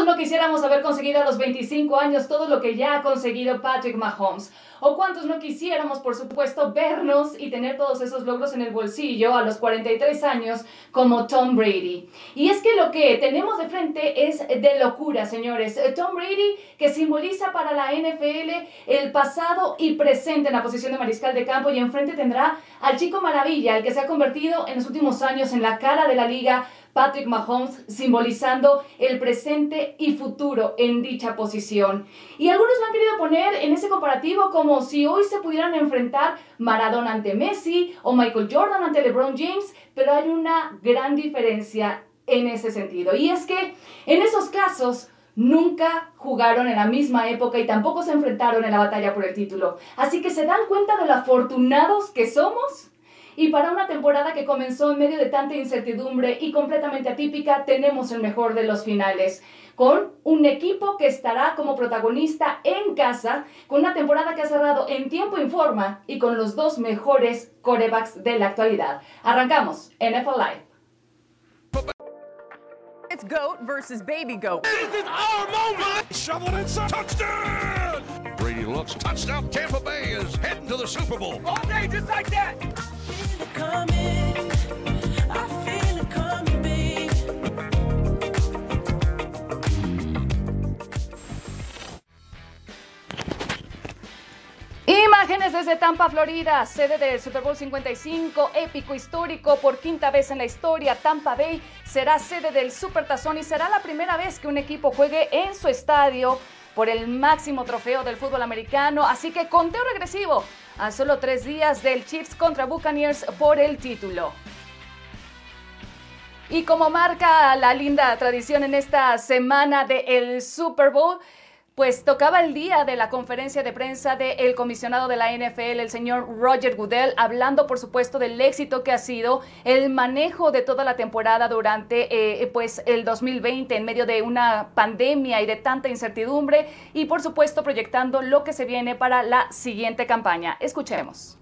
¿Cuántos no quisiéramos haber conseguido a los 25 años todo lo que ya ha conseguido Patrick Mahomes? ¿O cuántos no quisiéramos, por supuesto, vernos y tener todos esos logros en el bolsillo a los 43 años como Tom Brady? Y es que lo que tenemos de frente es de locura, señores. Tom Brady, que simboliza para la NFL el pasado y presente en la posición de mariscal de campo y enfrente tendrá al chico maravilla, el que se ha convertido en los últimos años en la cara de la liga Patrick Mahomes simbolizando el presente y futuro en dicha posición. Y algunos lo han querido poner en ese comparativo como si hoy se pudieran enfrentar Maradona ante Messi o Michael Jordan ante LeBron James, pero hay una gran diferencia en ese sentido. Y es que en esos casos nunca jugaron en la misma época y tampoco se enfrentaron en la batalla por el título. Así que se dan cuenta de lo afortunados que somos y para una temporada que comenzó en medio de tanta incertidumbre y completamente atípica, tenemos el mejor de los finales con un equipo que estará como protagonista en casa, con una temporada que ha cerrado en tiempo y forma y con los dos mejores corebacks de la actualidad. Arrancamos NFL Live. It's GOAT versus Baby GOAT. This is our moment! Shovel it inside. Touchdown! Brady looks. Touchdown. Tampa Bay is heading to the Super Bowl. All day, just like that. Imágenes desde Tampa, Florida, sede del Super Bowl 55, épico histórico por quinta vez en la historia. Tampa Bay será sede del Super Tazón y será la primera vez que un equipo juegue en su estadio por el máximo trofeo del fútbol americano. Así que conteo regresivo a solo tres días del Chiefs contra Buccaneers por el título. Y como marca la linda tradición en esta semana del Super Bowl, pues tocaba el día de la conferencia de prensa del comisionado de la NFL, el señor Roger Goodell, hablando por supuesto del éxito que ha sido el manejo de toda la temporada durante eh, pues el 2020 en medio de una pandemia y de tanta incertidumbre y por supuesto proyectando lo que se viene para la siguiente campaña. Escuchemos.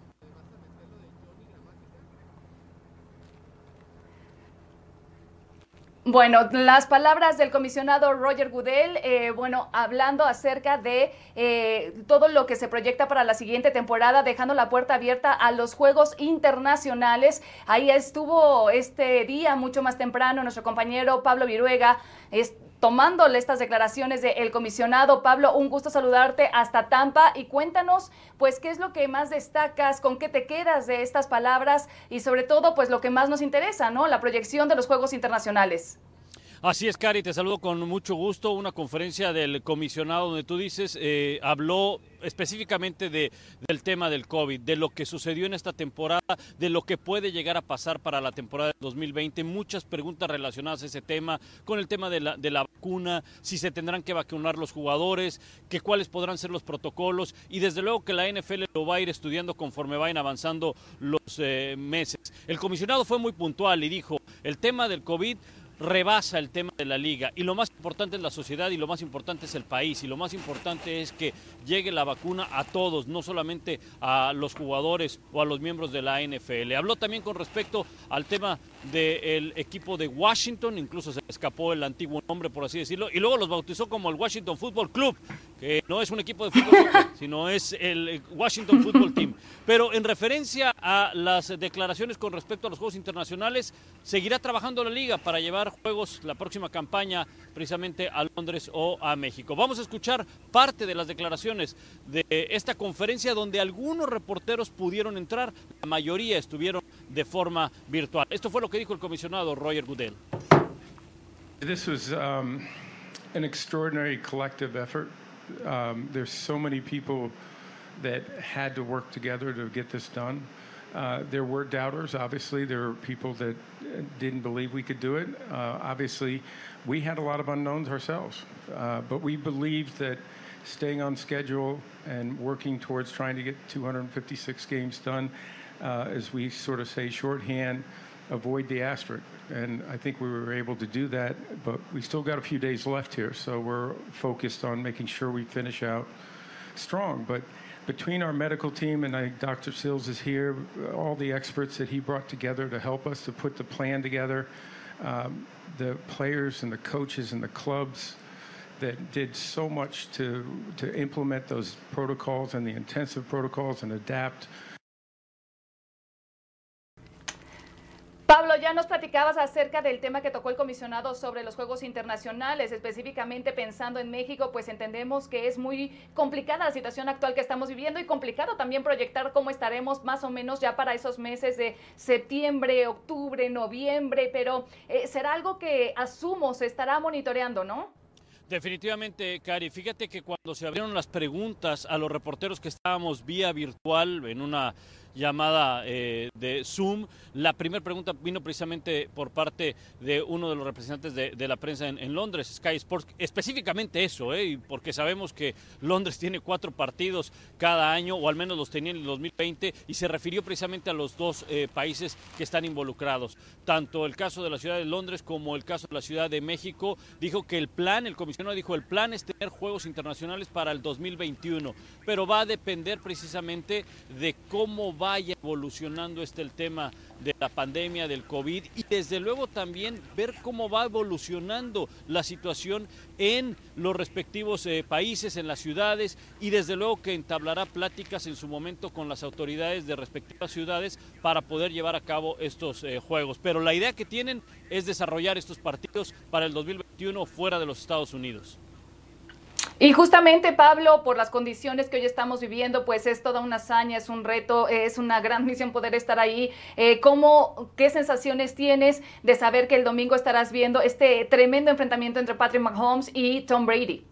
Bueno, las palabras del comisionado Roger Goodell, eh, bueno, hablando acerca de eh, todo lo que se proyecta para la siguiente temporada, dejando la puerta abierta a los Juegos Internacionales. Ahí estuvo este día, mucho más temprano, nuestro compañero Pablo Viruega, es, tomándole estas declaraciones del comisionado. Pablo, un gusto saludarte hasta Tampa y cuéntanos, pues, qué es lo que más destacas, con qué te quedas de estas palabras y sobre todo, pues, lo que más nos interesa, ¿no? La proyección de los Juegos Internacionales. Así es, Cari, te saludo con mucho gusto. Una conferencia del comisionado donde tú dices, eh, habló específicamente de, del tema del COVID, de lo que sucedió en esta temporada, de lo que puede llegar a pasar para la temporada de 2020. Muchas preguntas relacionadas a ese tema, con el tema de la, de la vacuna, si se tendrán que vacunar los jugadores, que cuáles podrán ser los protocolos y desde luego que la NFL lo va a ir estudiando conforme vayan avanzando los eh, meses. El comisionado fue muy puntual y dijo, el tema del COVID rebasa el tema de la liga y lo más importante es la sociedad y lo más importante es el país y lo más importante es que llegue la vacuna a todos, no solamente a los jugadores o a los miembros de la NFL. Habló también con respecto al tema del equipo de Washington, incluso se escapó el antiguo nombre por así decirlo, y luego los bautizó como el Washington Football Club, que no es un equipo de fútbol, sino es el Washington Football Team. Pero en referencia a las declaraciones con respecto a los Juegos Internacionales, seguirá trabajando la liga para llevar juegos la próxima campaña precisamente a Londres o a México. Vamos a escuchar parte de las declaraciones de esta conferencia donde algunos reporteros pudieron entrar, la mayoría estuvieron de forma virtual. Esto fue lo que dijo el comisionado Roger Goodell. This was um, an extraordinary collective effort. Um, there's so many people that had to work together to get this done. Uh, there were doubters, obviously. There were people that didn't believe we could do it. Uh, obviously, we had a lot of unknowns ourselves, uh, but we believed that staying on schedule and working towards trying to get 256 games done, uh, as we sort of say shorthand, avoid the asterisk. And I think we were able to do that, but we still got a few days left here, so we're focused on making sure we finish out strong. But between our medical team and I, Dr. Sills is here, all the experts that he brought together to help us to put the plan together, um, the players and the coaches and the clubs, that did so much to, to implement those protocols and the intensive protocols and adapt. Pablo, ya nos platicabas acerca del tema que tocó el comisionado sobre los Juegos Internacionales, específicamente pensando en México, pues entendemos que es muy complicada la situación actual que estamos viviendo y complicado también proyectar cómo estaremos más o menos ya para esos meses de septiembre, octubre, noviembre, pero eh, será algo que asumo se estará monitoreando, ¿no? Definitivamente, Cari. Fíjate que cuando se abrieron las preguntas a los reporteros que estábamos vía virtual en una llamada eh, de Zoom. La primera pregunta vino precisamente por parte de uno de los representantes de, la prensa en, Londres, Sky Sports, específicamente eso, eh, porque sabemos que Londres tiene cuatro partidos cada año, o al menos los tenía en el 2020, y se refirió precisamente a los dos eh, países que están involucrados. Tanto el caso de la ciudad de Londres como el caso de la ciudad de México, dijo que el plan, el comisionado dijo, el plan es tener Juegos Internacionales para el 2021, pero va a depender precisamente de cómo vaya evolucionando este el tema de la pandemia del COVID y desde luego también ver cómo va evolucionando la situación en los respectivos eh, países, en las ciudades y desde luego que entablará pláticas en su momento con las autoridades de respectivas ciudades para poder llevar a cabo estos eh, juegos. Pero la idea que tienen es desarrollar estos partidos para el 2021 fuera de los Estados Unidos. Y justamente, Pablo, por las condiciones que hoy estamos viviendo, pues es toda una hazaña, es un reto, es una gran misión poder estar ahí. Eh, ¿cómo, ¿Qué sensaciones tienes de saber que el domingo estarás viendo este tremendo enfrentamiento entre Patrick Mahomes y Tom Brady?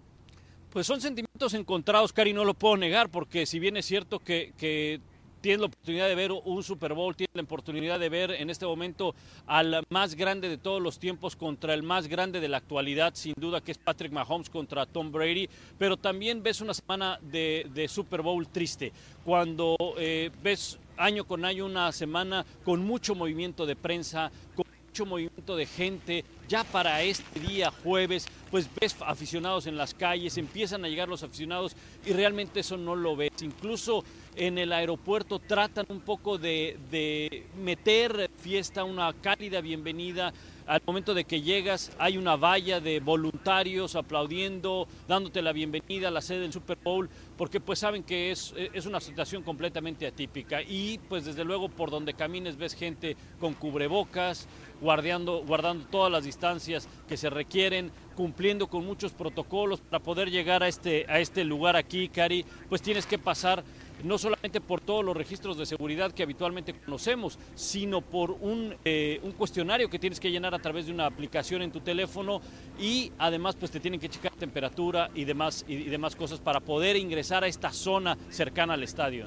Pues son sentimientos encontrados, Cari, no lo puedo negar, porque si bien es cierto que, que tienes la oportunidad de ver un Super Bowl, tienes la oportunidad de ver en este momento al más grande de todos los tiempos contra el más grande de la actualidad, sin duda que es Patrick Mahomes contra Tom Brady, pero también ves una semana de, Super Bowl triste, cuando eh, ves año con año una semana con mucho movimiento de prensa, con mucho movimiento de gente, ya para este día jueves, pues ves aficionados en las calles, empiezan a llegar los aficionados y realmente eso no lo ves. Incluso en el aeropuerto tratan un poco de, de meter fiesta, una cálida bienvenida. Al momento de que llegas hay una valla de voluntarios aplaudiendo, dándote la bienvenida a la sede del Super Bowl, porque pues saben que es, es una situación completamente atípica. Y pues desde luego por donde camines ves gente con cubrebocas, guardando, guardando todas las distancias que se requieren, cumpliendo con muchos protocolos para poder llegar a este, a este lugar aquí, Cari, pues tienes que pasar no solamente por todos los registros de seguridad que habitualmente conocemos, sino por un, eh, un, cuestionario que tienes que llenar a través de una aplicación en tu teléfono y además pues te tienen que checar temperatura y demás, y demás cosas para poder ingresar a esta zona cercana al estadio.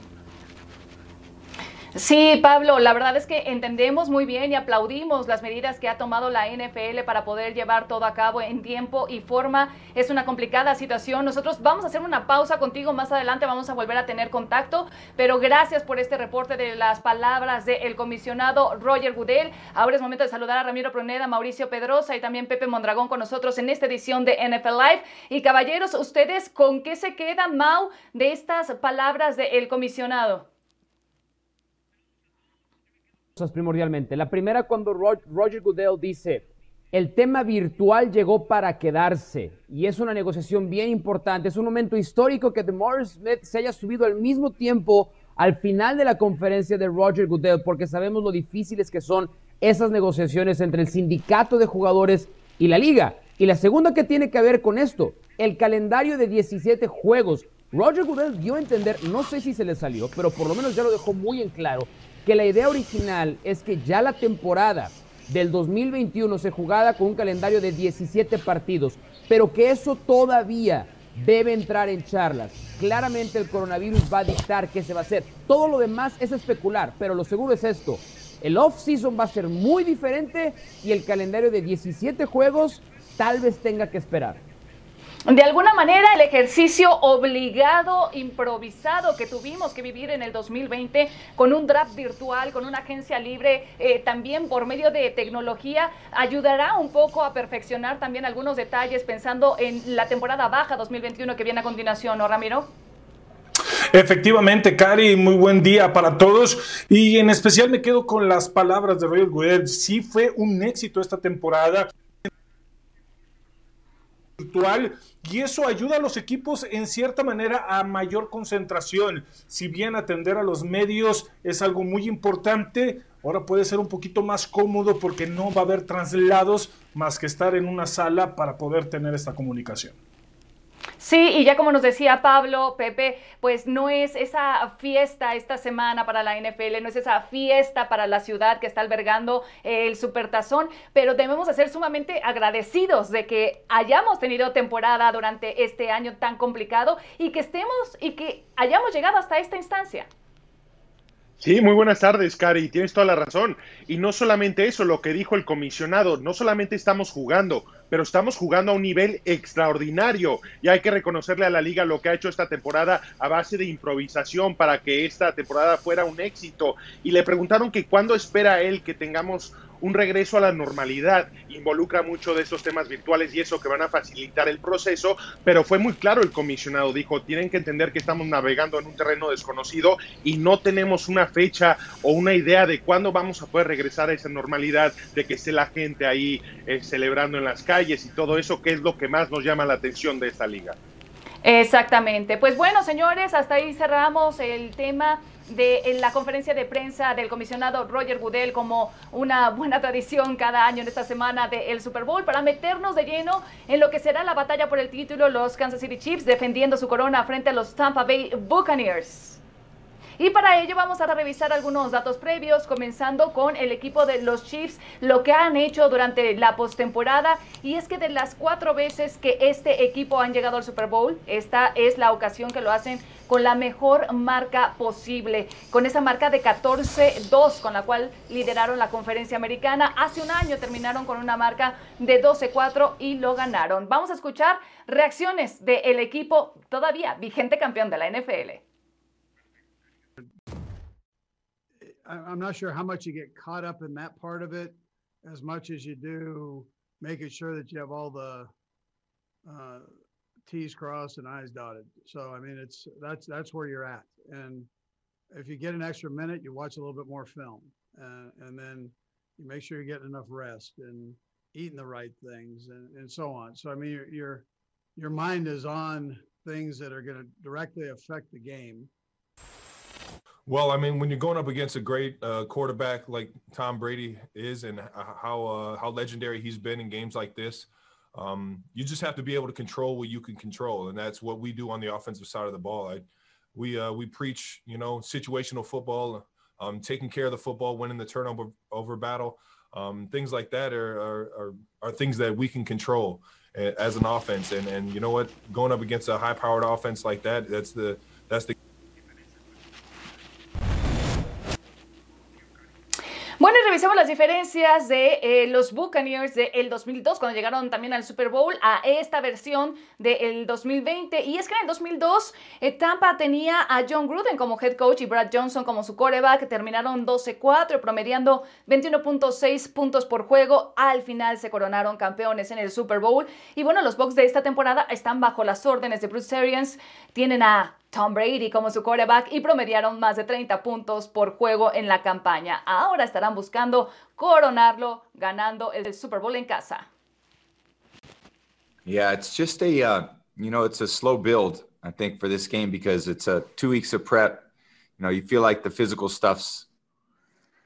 Sí, Pablo, la verdad es que entendemos muy bien y aplaudimos las medidas que ha tomado la NFL para poder llevar todo a cabo en tiempo y forma. Es una complicada situación. Nosotros vamos a hacer una pausa contigo más adelante, vamos a volver a tener contacto, pero gracias por este reporte de las palabras del comisionado Roger Goodell. Ahora es momento de saludar a Ramiro Proneda, Mauricio Pedrosa y también Pepe Mondragón con nosotros en esta edición de NFL Live. Y caballeros, ¿ustedes con qué se quedan, Mau, de estas palabras del comisionado? Primordialmente. La primera cuando Roger Goodell dice, el tema virtual llegó para quedarse y es una negociación bien importante. Es un momento histórico que Morris Smith se haya subido al mismo tiempo al final de la conferencia de Roger Goodell porque sabemos lo difíciles que son esas negociaciones entre el sindicato de jugadores y la liga. Y la segunda que tiene que ver con esto, el calendario de 17 juegos. Roger Goodell dio a entender, no sé si se le salió, pero por lo menos ya lo dejó muy en claro, que la idea original es que ya la temporada del 2021 se jugada con un calendario de 17 partidos, pero que eso todavía debe entrar en charlas. Claramente el coronavirus va a dictar qué se va a hacer. Todo lo demás es especular, pero lo seguro es esto. El off-season va a ser muy diferente y el calendario de 17 juegos tal vez tenga que esperar. De alguna manera, el ejercicio obligado, improvisado que tuvimos que vivir en el 2020 con un draft virtual, con una agencia libre, eh, también por medio de tecnología, ayudará un poco a perfeccionar también algunos detalles pensando en la temporada baja 2021 que viene a continuación, ¿no, Ramiro? Efectivamente, Cari, muy buen día para todos. Y en especial me quedo con las palabras de Royal Good. Sí fue un éxito esta temporada virtual y eso ayuda a los equipos en cierta manera a mayor concentración. Si bien atender a los medios es algo muy importante, ahora puede ser un poquito más cómodo porque no va a haber traslados más que estar en una sala para poder tener esta comunicación. Sí, y ya como nos decía Pablo, Pepe, pues no es esa fiesta esta semana para la NFL, no es esa fiesta para la ciudad que está albergando el Supertazón, pero debemos de ser sumamente agradecidos de que hayamos tenido temporada durante este año tan complicado y que estemos y que hayamos llegado hasta esta instancia. Sí, muy buenas tardes, Cari. Tienes toda la razón. Y no solamente eso, lo que dijo el comisionado, no solamente estamos jugando, pero estamos jugando a un nivel extraordinario. Y hay que reconocerle a la liga lo que ha hecho esta temporada a base de improvisación para que esta temporada fuera un éxito. Y le preguntaron que cuándo espera él que tengamos un regreso a la normalidad. Involucra mucho de estos temas virtuales y eso que van a facilitar el proceso, pero fue muy claro el comisionado, dijo, tienen que entender que estamos navegando en un terreno desconocido y no tenemos una fecha o una idea de cuándo vamos a poder regresar a esa normalidad, de que esté la gente ahí eh, celebrando en las calles y todo eso, que es lo que más nos llama la atención de esta liga. Exactamente. Pues bueno, señores, hasta ahí cerramos el tema de la conferencia de prensa del comisionado Roger Goodell como una buena tradición cada año en esta semana del Super Bowl para meternos de lleno en lo que será la batalla por el título los Kansas City Chiefs defendiendo su corona frente a los Tampa Bay Buccaneers. Y para ello vamos a revisar algunos datos previos, comenzando con el equipo de los Chiefs, lo que han hecho durante la postemporada. Y es que de las cuatro veces que este equipo han llegado al Super Bowl, esta es la ocasión que lo hacen con la mejor marca posible, con esa marca de 14-2 con la cual lideraron la conferencia americana. Hace un año terminaron con una marca de 12-4 y lo ganaron. Vamos a escuchar reacciones del equipo todavía vigente campeón de la NFL. I'm not sure how much you get caught up in that part of it as much as you do making sure that you have all the uh, T's crossed and I's dotted. So I mean, it's that's that's where you're at. And if you get an extra minute, you watch a little bit more film, uh, and then you make sure you're getting enough rest and eating the right things, and, and so on. So I mean, your your your mind is on things that are going to directly affect the game well, I mean, when you're going up against a great uh, quarterback like Tom Brady is, and how uh, how legendary he's been in games like this, um, you just have to be able to control what you can control, and that's what we do on the offensive side of the ball. I, we uh, we preach, you know, situational football, um, taking care of the football, winning the turnover over battle, um, things like that are, are, are are things that we can control as an offense. And and you know what, going up against a high powered offense like that, that's the that's the diferencias de eh, los Buccaneers del 2002, cuando llegaron también al Super Bowl, a esta versión del 2020. Y es que en el 2002 eh, Tampa tenía a John Gruden como head coach y Brad Johnson como su coreback. Terminaron 12-4, promediando 21.6 puntos por juego. Al final se coronaron campeones en el Super Bowl. Y bueno, los Bucks de esta temporada están bajo las órdenes de Bruce Arians. Tienen a Tom Brady como su quarterback y promediaron más de 30 puntos por juego en la campaña. Ahora estarán buscando coronarlo ganando el Super Bowl en casa. Yeah, it's just a uh, you know, it's a slow build I think for this game because it's a 2 weeks of prep. You know, you feel like the physical stuff's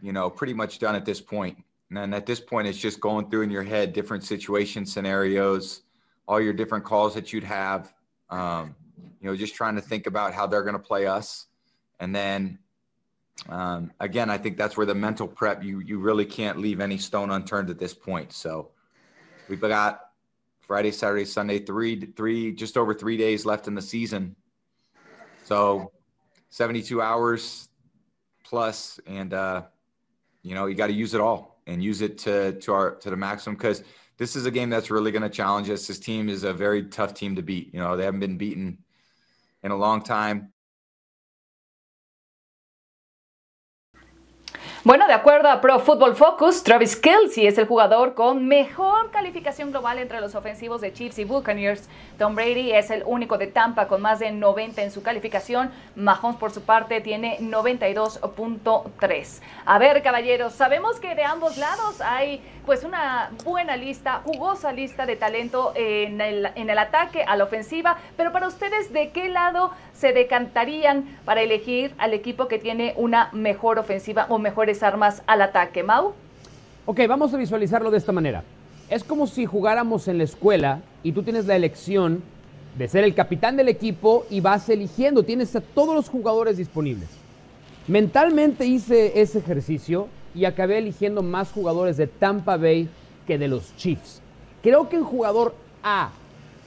you know, pretty much done at this point. And at this point it's just going through in your head different situation scenarios, all your different calls that you'd have. Um, you know, just trying to think about how they're going to play us. And then um, again, I think that's where the mental prep, you, you really can't leave any stone unturned at this point. So we've got Friday, Saturday, Sunday, three, three, just over three days left in the season. So 72 hours plus, and, uh, you know, you got to use it all and use it to, to our, to the maximum. Cause this is a game that's really going to challenge us. This team is a very tough team to beat. You know, they haven't been beaten in a long time. Bueno, de acuerdo a Pro Football Focus, Travis Kelsey es el jugador con mejor calificación global entre los ofensivos de Chiefs y Buccaneers. Tom Brady es el único de Tampa con más de 90 en su calificación. Mahomes, por su parte, tiene 92.3. A ver, caballeros, sabemos que de ambos lados hay pues una buena lista, jugosa lista de talento en el, en el ataque, a la ofensiva, pero para ustedes, ¿de qué lado se decantarían para elegir al equipo que tiene una mejor ofensiva o mejores armas al ataque? Mau. Ok, vamos a visualizarlo de esta manera. Es como si jugáramos en la escuela y tú tienes la elección de ser el capitán del equipo y vas eligiendo, tienes a todos los jugadores disponibles. Mentalmente hice ese ejercicio y acabé eligiendo más jugadores de Tampa Bay que de los Chiefs. Creo que en jugador A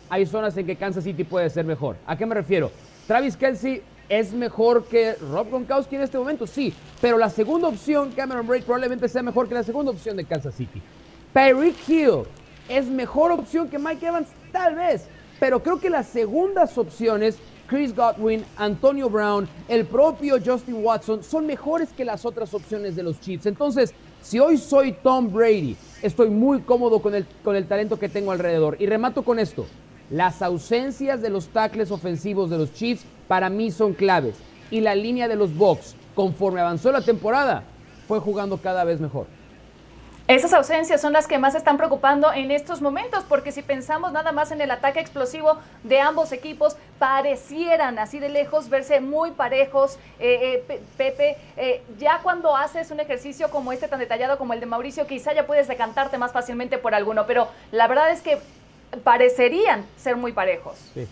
hay zonas en que Kansas City puede ser mejor. ¿A qué me refiero? Travis Kelsey es mejor que Rob Gronkowski en este momento, sí, pero la segunda opción, Cameron Braid, probablemente sea mejor que la segunda opción de Kansas City. Tyreek Hill es mejor opción que Mike Evans, tal vez, pero creo que las segundas opciones Chris Godwin, Antonio Brown, el propio Justin Watson son mejores que las otras opciones de los Chiefs. Entonces, si hoy soy Tom Brady, estoy muy cómodo con el, con el talento que tengo alrededor. Y remato con esto. Las ausencias de los tackles ofensivos de los Chiefs para mí son claves. Y la línea de los Bucks, conforme avanzó la temporada, fue jugando cada vez mejor. Esas ausencias son las que más están preocupando en estos momentos, porque si pensamos nada más en el ataque explosivo de ambos equipos, parecieran así de lejos verse muy parejos. Eh, eh, Pepe, eh, ya cuando haces un ejercicio como este tan detallado como el de Mauricio, quizá ya puedes decantarte más fácilmente por alguno, pero la verdad es que parecerían ser muy parejos. Sí,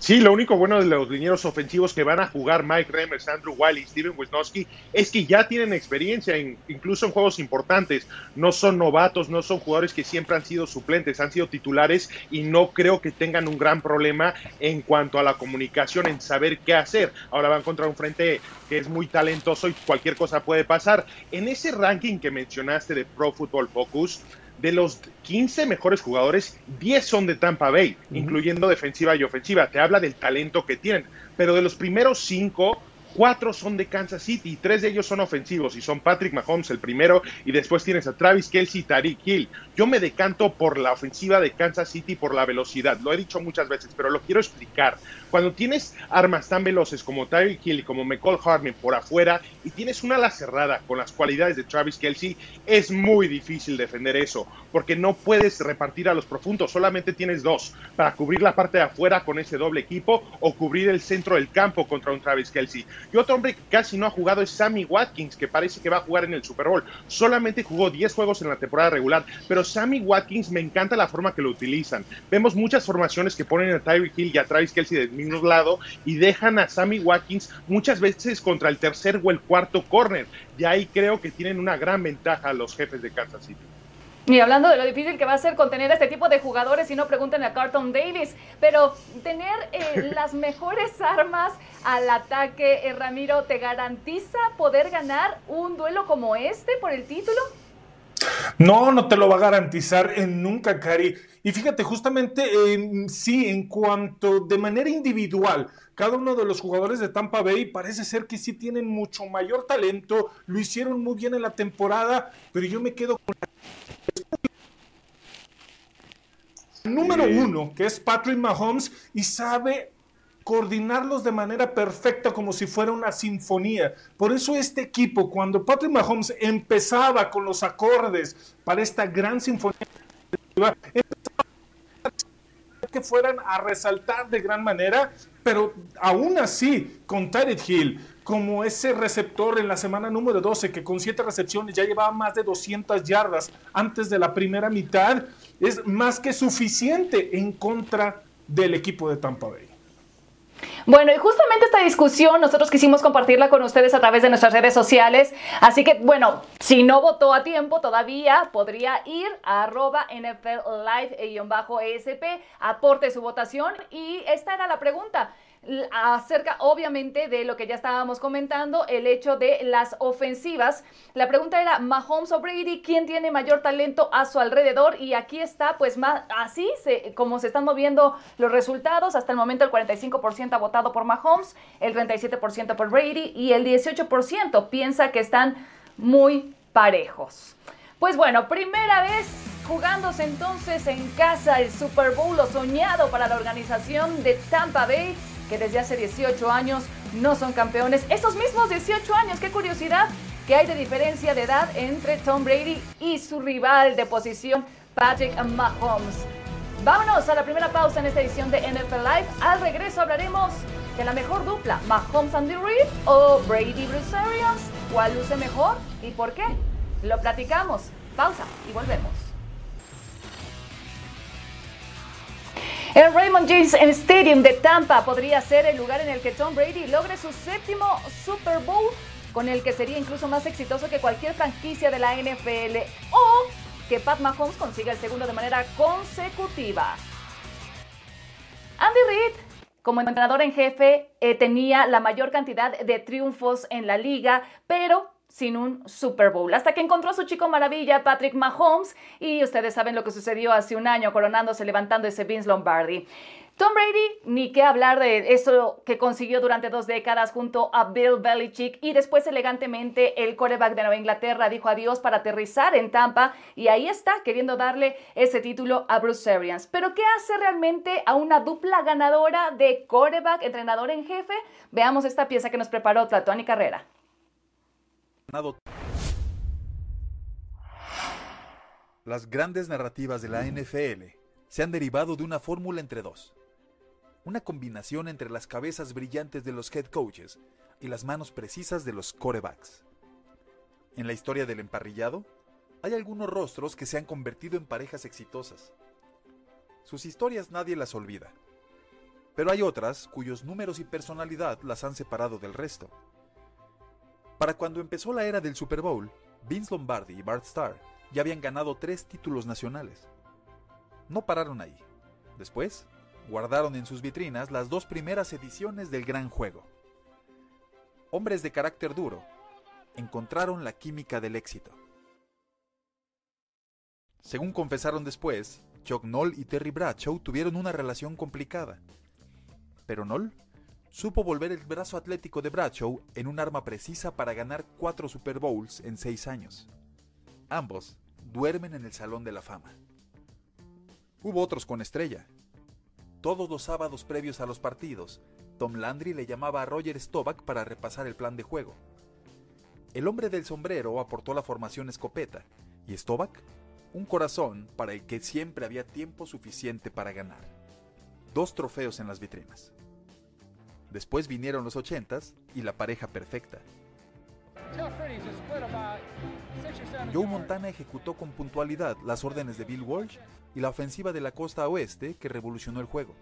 Sí, lo único bueno de los linieros ofensivos que van a jugar Mike Remmers, Andrew Wiley y Steven Wisnowski es que ya tienen experiencia, incluso en juegos importantes. No son novatos, no son jugadores que siempre han sido suplentes, han sido titulares y no creo que tengan un gran problema en cuanto a la comunicación, en saber qué hacer. Ahora van contra un frente que es muy talentoso y cualquier cosa puede pasar. En ese ranking que mencionaste de Pro Football Focus, de los 15 mejores jugadores, 10 son de Tampa Bay, incluyendo defensiva y ofensiva. Te habla del talento que tienen. Pero de los primeros 5, cuatro son de Kansas City y tres de ellos son ofensivos y son Patrick Mahomes el primero y después tienes a Travis Kelsey y Tariq Hill. Yo me decanto por la ofensiva de Kansas City por la velocidad, lo he dicho muchas veces, pero lo quiero explicar. Cuando tienes armas tan veloces como Tyreek Hill y como McCall Hartman por afuera y tienes una ala cerrada con las cualidades de Travis Kelsey, es muy difícil defender eso, porque no puedes repartir a los profundos, solamente tienes dos para cubrir la parte de afuera con ese doble equipo o cubrir el centro del campo contra un Travis Kelsey. Y otro hombre que casi no ha jugado es Sammy Watkins, que parece que va a jugar en el Super Bowl. Solamente jugó 10 juegos en la temporada regular, pero Sammy Watkins me encanta la forma que lo utilizan. Vemos muchas formaciones que ponen a Tyreek Hill y a Travis Kelsey de mismo lado y dejan a Sammy Watkins muchas veces contra el tercer o el cuarto corner. Y ahí creo que tienen una gran ventaja los jefes de Kansas City. Y hablando de lo difícil que va a ser contener a este tipo de jugadores, y no pregunten a Carlton Davis, pero tener eh, las mejores armas al ataque, eh, Ramiro, ¿te garantiza poder ganar un duelo como este por el título? No, no te lo va a garantizar en nunca, Cari. Y fíjate, justamente sí, en cuanto de manera individual, cada uno de los jugadores de Tampa Bay parece ser que sí tienen mucho mayor talento, lo hicieron muy bien en la temporada, pero yo me quedo con la... Número uno, que es Patrick Mahomes, y sabe coordinarlos de manera perfecta como si fuera una sinfonía. Por eso este equipo, cuando Patrick Mahomes empezaba con los acordes para esta gran sinfonía, que fueran a resaltar de gran manera, pero aún así, con Tyreek Hill, como ese receptor en la semana número 12, que con siete recepciones ya llevaba más de 200 yardas antes de la primera mitad, es más que suficiente en contra del equipo de Tampa Bay. Bueno, y justamente esta discusión nosotros quisimos compartirla con ustedes a través de nuestras redes sociales. Así que, bueno, si no votó a tiempo todavía, podría ir a arroba NFL Live-ESP, aporte su votación. Y esta era la pregunta acerca obviamente de lo que ya estábamos comentando, el hecho de las ofensivas. La pregunta era Mahomes o Brady, ¿quién tiene mayor talento a su alrededor? Y aquí está, pues más así como se están moviendo los resultados. Hasta el momento el 45% ha votado por Mahomes, el 37% por Brady y el 18% piensa que están muy parejos. Pues bueno, primera vez jugándose entonces en casa el Super Bowl, lo soñado para la organización de Tampa Bay, que desde hace 18 años no son campeones. Esos mismos 18 años, qué curiosidad que hay de diferencia de edad entre Tom Brady y su rival de posición, Patrick Mahomes. Vámonos a la primera pausa en esta edición de NFL Live. Al regreso hablaremos de la mejor dupla, Mahomes Andy Reid o Brady Bruce Arians. ¿Cuál luce mejor y por qué? Lo platicamos. Pausa y volvemos. El Raymond James Stadium de Tampa podría ser el lugar en el que Tom Brady logre su séptimo Super Bowl, con el que sería incluso más exitoso que cualquier franquicia de la NFL, o que Pat Mahomes consiga el segundo de manera consecutiva. Andy Reid, como entrenador en jefe, eh, tenía la mayor cantidad de triunfos en la liga, pero sin un Super Bowl. Hasta que encontró a su chico maravilla, Patrick Mahomes, y ustedes saben lo que sucedió hace un año, coronándose, levantando ese Vince Lombardi. Tom Brady, ni qué hablar de eso que consiguió durante dos décadas junto a Bill Belichick y después elegantemente el coreback de Nueva Inglaterra dijo adiós para aterrizar en Tampa y ahí está queriendo darle ese título a Bruce Arians. Pero ¿qué hace realmente a una dupla ganadora de coreback, entrenador en jefe? Veamos esta pieza que nos preparó Tlatón Carrera. Las grandes narrativas de la NFL se han derivado de una fórmula entre dos. Una combinación entre las cabezas brillantes de los head coaches y las manos precisas de los corebacks. En la historia del emparrillado, hay algunos rostros que se han convertido en parejas exitosas. Sus historias nadie las olvida, pero hay otras cuyos números y personalidad las han separado del resto. Para cuando empezó la era del Super Bowl, Vince Lombardi y Bart Starr ya habían ganado tres títulos nacionales. No pararon ahí. Después, guardaron en sus vitrinas las dos primeras ediciones del Gran Juego. Hombres de carácter duro, encontraron la química del éxito. Según confesaron después, Chuck Noll y Terry Bradshaw tuvieron una relación complicada. Pero Noll supo volver el brazo atlético de Bradshaw en un arma precisa para ganar cuatro Super Bowls en seis años. Ambos duermen en el Salón de la Fama. Hubo otros con estrella. Todos los sábados previos a los partidos, Tom Landry le llamaba a Roger Staubach para repasar el plan de juego. El hombre del sombrero aportó la formación escopeta y Staubach un corazón para el que siempre había tiempo suficiente para ganar. Dos trofeos en las vitrinas. Después vinieron los ochentas y la pareja perfecta. Joe Montana ejecutó con puntualidad las órdenes de Bill Walsh y la ofensiva de la costa oeste que revolucionó el juego.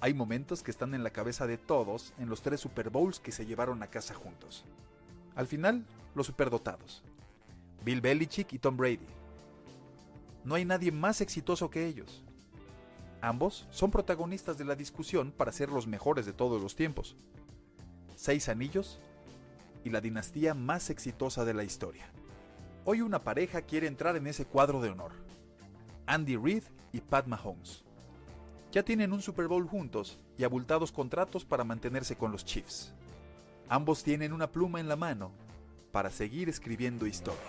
Hay momentos que están en la cabeza de todos en los tres Super Bowls que se llevaron a casa juntos. Al final, los superdotados. Bill Belichick y Tom Brady. No hay nadie más exitoso que ellos. Ambos son protagonistas de la discusión para ser los mejores de todos los tiempos. Seis anillos y la dinastía más exitosa de la historia. Hoy una pareja quiere entrar en ese cuadro de honor. Andy Reid y Pat Mahomes. Ya tienen un Super Bowl juntos y abultados contratos para mantenerse con los Chiefs. Ambos tienen una pluma en la mano para seguir escribiendo historia.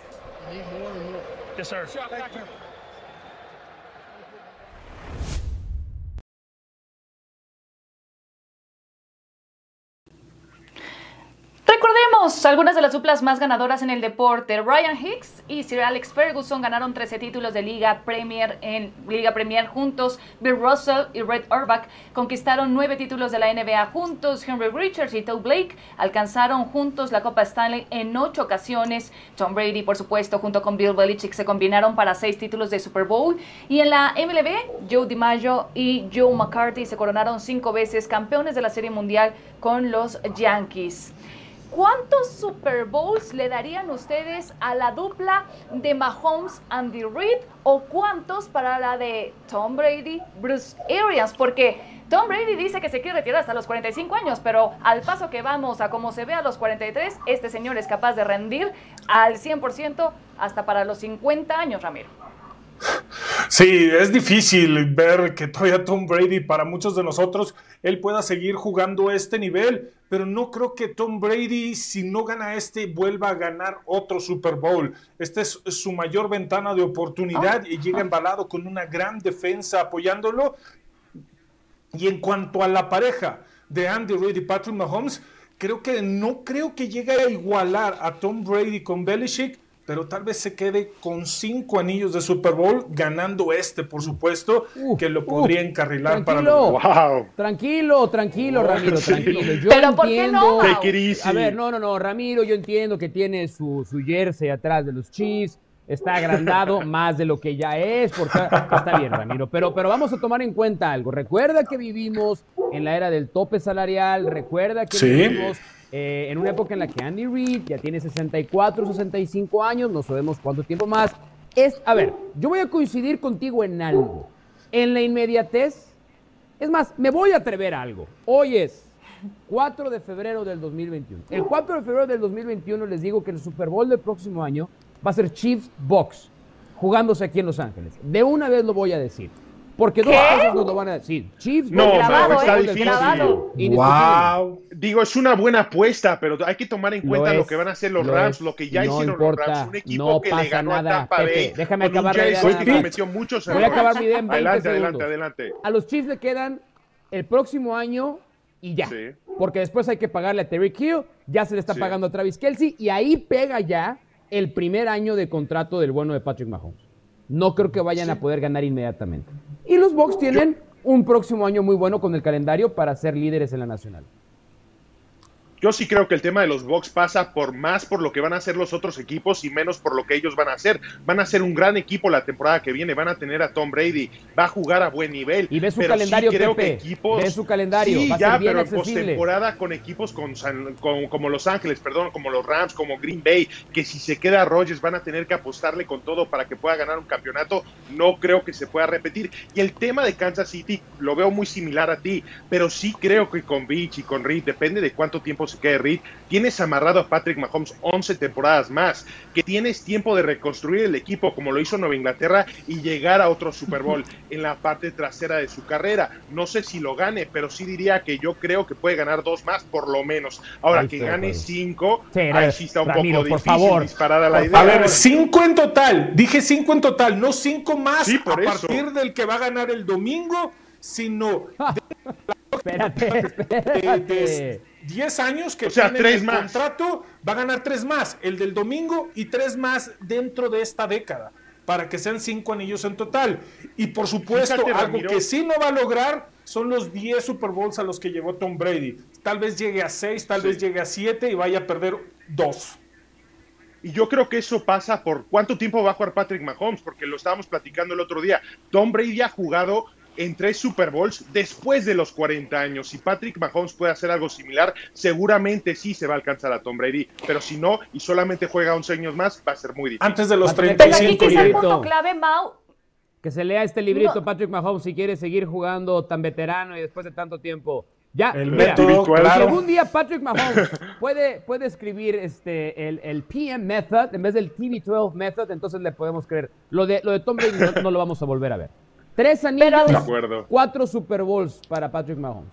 Algunas de las duplas más ganadoras en el deporte. Ryan Hicks y Sir Alex Ferguson ganaron 13 títulos de Liga Premier en Liga Premier juntos. Bill Russell y Red Auerbach conquistaron 9 títulos de la NBA juntos. Henry Richards y Toe Blake alcanzaron juntos la Copa Stanley en 8 ocasiones. Tom Brady, por supuesto, junto con Bill Belichick se combinaron para 6 títulos de Super Bowl. Y en la MLB, Joe DiMaggio y Joe McCarthy se coronaron 5 veces campeones de la Serie Mundial con los Yankees. ¿Cuántos Super Bowls le darían ustedes a la dupla de Mahomes Andy Reid o cuántos para la de Tom Brady Bruce Arians? Porque Tom Brady dice que se quiere retirar hasta los 45 años, pero al paso que vamos a como se ve a los 43, este señor es capaz de rendir al 100% hasta para los 50 años, Ramiro. Sí, es difícil ver que todavía Tom Brady, para muchos de nosotros, él pueda seguir jugando este nivel, pero no creo que Tom Brady, si no gana este, vuelva a ganar otro Super Bowl. Esta es su mayor ventana de oportunidad y llega embalado con una gran defensa apoyándolo. Y en cuanto a la pareja de Andy Reid y Patrick Mahomes, creo que no creo que llegue a igualar a Tom Brady con Belichick, pero tal vez se quede con cinco anillos de Super Bowl, ganando este, por supuesto, que lo podría encarrilar para tranquilo. los Tranquilo, tranquilo, Ramiro, Sí. tranquilo. Yo Pero ¿por qué no, entiendo-. A ver, no, no, no, Ramiro, yo entiendo que tiene su, su jersey atrás de los Chiefs, está agrandado más de lo que ya es, porque está bien, Ramiro, pero, pero vamos a tomar en cuenta algo. Recuerda que vivimos en la era del tope salarial, recuerda que Sí. vivimos eh, en una época en la que Andy Reid ya tiene 64, 65 años, no sabemos cuánto tiempo más. Es, a ver, yo voy a coincidir contigo en algo. En la inmediatez, es más, me voy a atrever a algo. Hoy es 4 de febrero del 2021. El 4 de febrero del 2021 les digo que el Super Bowl del próximo año va a ser Chiefs Box, jugándose aquí en Los Ángeles. De una vez lo voy a decir. Porque dos ¿Qué? cosas nos lo van a decir. Chiefs No, Box. Grabado, pero está ¿eh? difícil. Indiscutible. Digo, es una buena apuesta, pero hay que tomar en cuenta lo, es, que van a hacer los lo Rams, es. lo que ya No hicieron importa, los Rams. Un equipo no que pasa le ganó nada, a Tampa Pepe, Bay. déjame con un acabar nada que cometió muchos Voy a errores. acabar mi idea en 20 Adelante, segundos. adelante, adelante. A los Chiefs le quedan el próximo año y ya. Sí. Porque después hay que pagarle a Terry Hill, ya se le está Sí. pagando a Travis Kelsey y ahí pega ya el primer año de contrato del bueno de Patrick Mahomes. No creo que vayan a poder ganar inmediatamente. Y los Bucks tienen un próximo año muy bueno con el calendario para ser líderes en la nacional. Yo sí creo que el tema de los Bucks pasa por más por lo que van a hacer los otros equipos y menos por lo que ellos van a hacer. Van a ser un gran equipo la temporada que viene, van a tener a Tom Brady, va a jugar a buen nivel. Y ve su pero sí calendario, creo Pepe, que equipos, ve su calendario, Sí, va a ya, bien pero en accesible. postemporada con equipos con San- con- como Los Ángeles, perdón, como los Rams, como Green Bay, que si se queda Rodgers van a tener que apostarle con todo para que pueda ganar un campeonato. No creo que se pueda repetir. Y el tema de Kansas City lo veo muy similar a ti, pero sí creo que con Beach y con Reed, depende de cuánto tiempo se quede Reed, tienes amarrado a Patrick Mahomes 11 temporadas más, que tienes tiempo de reconstruir el equipo como lo hizo Nueva Inglaterra y llegar a otro Super Bowl en la parte trasera de su carrera. No sé si lo gane, pero sí diría que yo creo que puede ganar dos más por lo menos. Ahora que gane acuerdo. cinco, Sí, ahí sí está un Ramiro, poco por difícil favor. disparar a la Por idea. A ver, cinco en total. Dije cinco en total, no cinco más Sí, a por eso. partir del que va a ganar el domingo, sino Espérate, de, espérate. de 10 años que O sea, tiene tres el más. contrato, va a ganar tres más, el del domingo y tres más dentro de esta década, para que sean cinco anillos en total. Y por supuesto, Fíjate, algo Ramiro. que sí no va a lograr son los 10 Super Bowls a los que llegó Tom Brady. Tal vez llegue a 6, tal Sí. vez llegue a 7 y vaya a perder dos. Y yo creo que eso pasa por cuánto tiempo va a jugar Patrick Mahomes, porque lo estábamos platicando el otro día. Tom Brady ha jugado en tres Super Bowls después de los 40 años. Si Patrick Mahomes puede hacer algo similar, seguramente sí se va a alcanzar a Tom Brady. Pero si no, y solamente juega 11 años más, va a ser muy difícil. Antes de los Va a tener- Pero aquí 35 quizá el punto clave, Mau, Que se lea este librito, No. Patrick Mahomes, si quiere seguir jugando tan veterano y después de tanto tiempo. Ya, El mira, método, claro. algún día Patrick Mahomes puede, puede escribir este, el, el PM Method en vez del TV12 Method, entonces le podemos creer. Lo de, lo de Tom Brady no, no lo vamos a volver a ver. Tres anillos, De acuerdo. cuatro Super Bowls para Patrick Mahomes.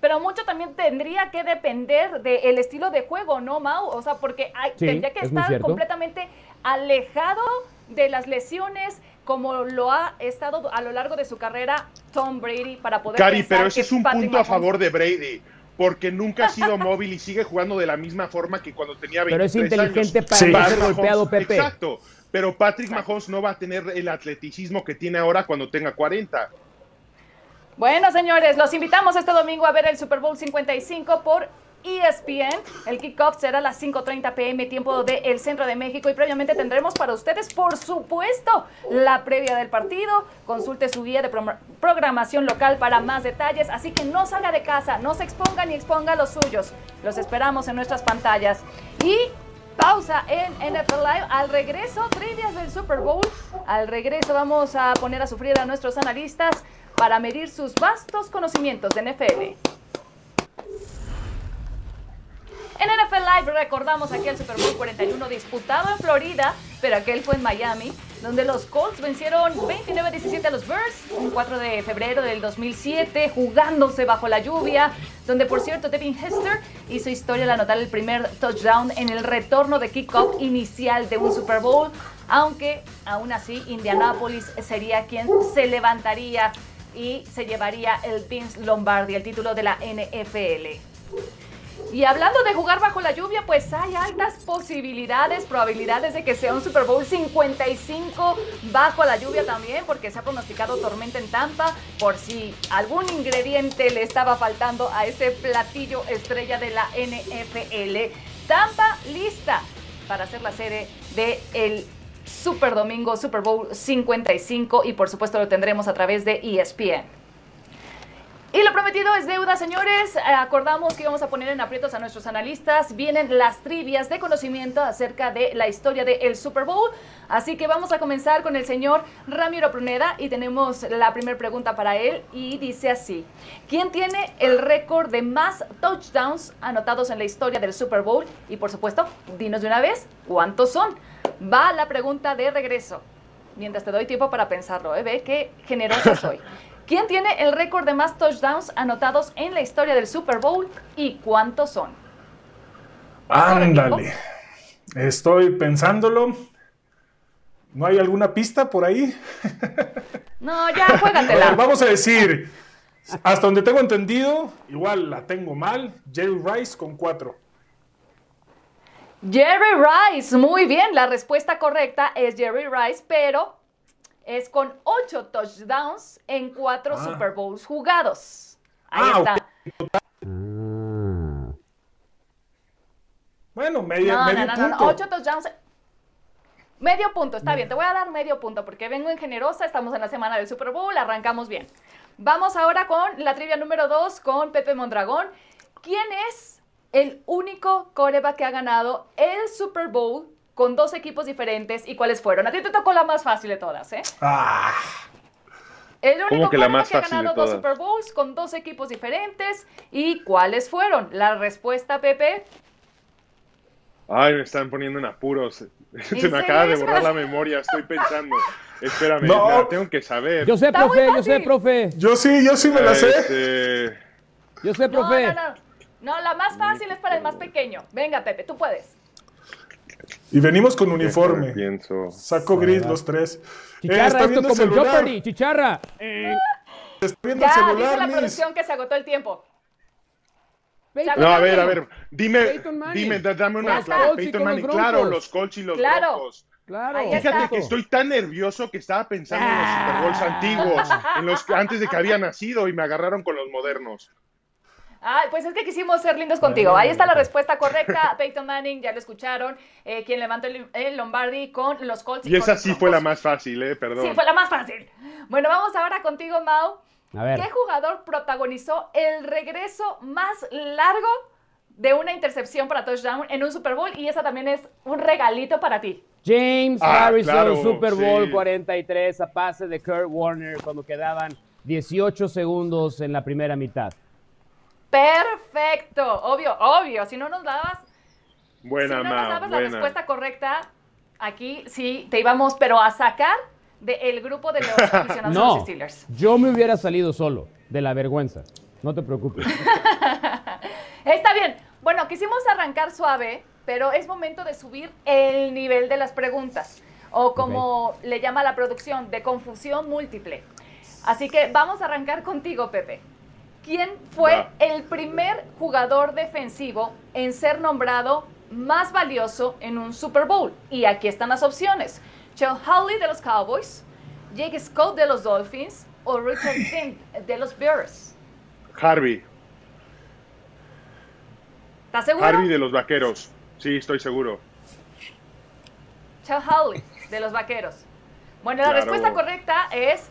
pero mucho también tendría que depender del estilo de juego, ¿no, Mau? O sea, porque hay- Sí, tendría que es estar completamente alejado de las lesiones como lo ha estado a lo largo de su carrera Tom Brady para poder Cari, pero ese es un Patrick punto a favor de Brady. Porque nunca ha sido móvil y sigue jugando de la misma forma que cuando tenía 23 Pero es inteligente años. para Sí. no ser golpeado, Pepe. Exacto. Pero Patrick Mahomes no va a tener el atleticismo que tiene ahora cuando tenga 40. Bueno, señores, los invitamos este domingo a ver el Super Bowl 55 por ESPN. El kickoff será a las 5.30 pm, tiempo del Centro de México. Y previamente tendremos para ustedes, por supuesto, la previa del partido. Consulte su guía de pro- programación local para más detalles. Así que no salga de casa, no se exponga ni exponga los suyos. Los esperamos en nuestras pantallas. Y pausa en NFL Live. Al regreso, trivias del Super Bowl. Al regreso vamos a poner a sufrir a nuestros analistas para medir sus vastos conocimientos de NFL. En NFL Live recordamos aquel Super Bowl 41 disputado en Florida, pero aquel fue en Miami, donde los Colts vencieron 29-17 a los Bears, un 4 de febrero del 2007, jugándose bajo la lluvia, donde por cierto Devin Hester hizo historia al anotar el primer touchdown en el retorno de kickoff inicial de un Super Bowl, aunque aún así Indianapolis sería quien se levantaría y se llevaría el Vince Lombardi, el título de la NFL. Y hablando de jugar bajo la lluvia, pues hay altas posibilidades, probabilidades de que sea un Super Bowl 55 bajo la lluvia también, porque se ha pronosticado tormenta en Tampa, por si algún ingrediente le estaba faltando a ese platillo estrella de la NFL. Tampa lista para hacer la serie de el Super Domingo, Super Bowl 55 y por supuesto lo tendremos a través de ESPN. Y lo prometido es deuda, señores. Acordamos que íbamos a poner en aprietos a nuestros analistas. Vienen las trivias de conocimiento acerca de la historia del Super Bowl. Así que vamos a comenzar con el señor Ramiro Pruneda y tenemos la primera pregunta para él y dice así. ¿Quién tiene el récord de más touchdowns anotados en la historia del Super Bowl? Y por supuesto, dinos de una vez, ¿cuántos son? Va la pregunta de regreso. Mientras te doy tiempo para pensarlo, ¿eh? Ve qué generosa soy. ¿Quién tiene el récord de más touchdowns anotados en la historia del Super Bowl y cuántos son? Ándale. Estoy pensándolo. ¿No hay alguna pista por ahí? No, ya, juégatela. vamos a decir, hasta donde tengo entendido, igual la tengo mal, Jerry Rice con cuatro. Jerry Rice, muy bien, la respuesta correcta es Jerry Rice, pero es con ocho touchdowns en cuatro Ah. Super Bowls jugados. Ahí Ah, está. Bueno, medio, No, medio no, no, no, punto. ocho touchdowns. Medio punto, está bien, te voy a dar medio punto porque vengo en generosa, estamos en la semana del Super Bowl, arrancamos bien. Vamos ahora con la trivia número dos con Pepe Mondragón. ¿Quién es el único coreback que ha ganado el Super Bowl con dos equipos diferentes y cuáles fueron? A ti te tocó la más fácil de todas, ¿eh? Ah, El único ¿Cómo que la más que ha fácil de ganado dos todas? Super Bowls con dos equipos diferentes y cuáles fueron. La respuesta, Pepe, Ay, me están poniendo en apuros. Se me acaba de borrar la memoria, estoy pensando. Espérame, No. la tengo que saber. Yo sé, Está profe, yo sé, fácil. profe. yo sí, yo sí me la sé. Este, Yo sé, No, profe. no, no. No, la más fácil es para el más pequeño. Venga, Pepe, tú puedes. Y venimos con uniforme. Pienso. Saco gris los tres. Eh, Chicharra, está esto viendo el como celular. Jeopardy, chicharra. Está viendo Ya, el dice celular, la Miss. producción que se agotó el tiempo. Peyton No, a ver, a ver, dime, dime, da- dame una Peyton Manning, claro, los Colts y los Claro. Broncos. Claro. Fíjate que estoy tan nervioso que estaba pensando en los Super Bowls antiguos, en los que antes de que había nacido y me agarraron con los modernos. Ay, pues es que quisimos ser lindos contigo. Ahí está la respuesta correcta. Peyton Manning, ya lo escucharon. eh, quien levantó el, el Lombardi con los Colts. Y con esa sí fue la más fácil, eh, perdón. Sí, fue la más fácil. Bueno, vamos ahora contigo, Mau. A ver. ¿Qué jugador protagonizó el regreso más largo de una intercepción para touchdown en un Super Bowl? Y esa también es un regalito para ti. James Ah, Harrison, claro, Super Bowl sí. 43 a pase de Kurt Warner cuando quedaban 18 segundos en la primera mitad. Perfecto, obvio, obvio. Si no nos dabas, Buena, si no nos dabas la buena. respuesta correcta, aquí sí te íbamos, pero a sacar del grupo de los aficionados de No, los Steelers. yo me hubiera salido solo de la vergüenza. No te preocupes. Está bien. Bueno, quisimos arrancar suave, pero es momento de subir el nivel de las preguntas. O como le llama la producción, de confusión múltiple. Así que vamos a arrancar contigo, Pepe. ¿Quién fue el primer jugador defensivo en ser nombrado más valioso en un Super Bowl? Y aquí están las opciones. Joe Hawley de los Cowboys, Jake Scott de los Dolphins o Richard Fink de los Bears. Harvey, ¿Estás seguro? Harvey de los Vaqueros. Sí, estoy seguro. Chuck Howley, de los Vaqueros. Bueno, la Claro. respuesta correcta es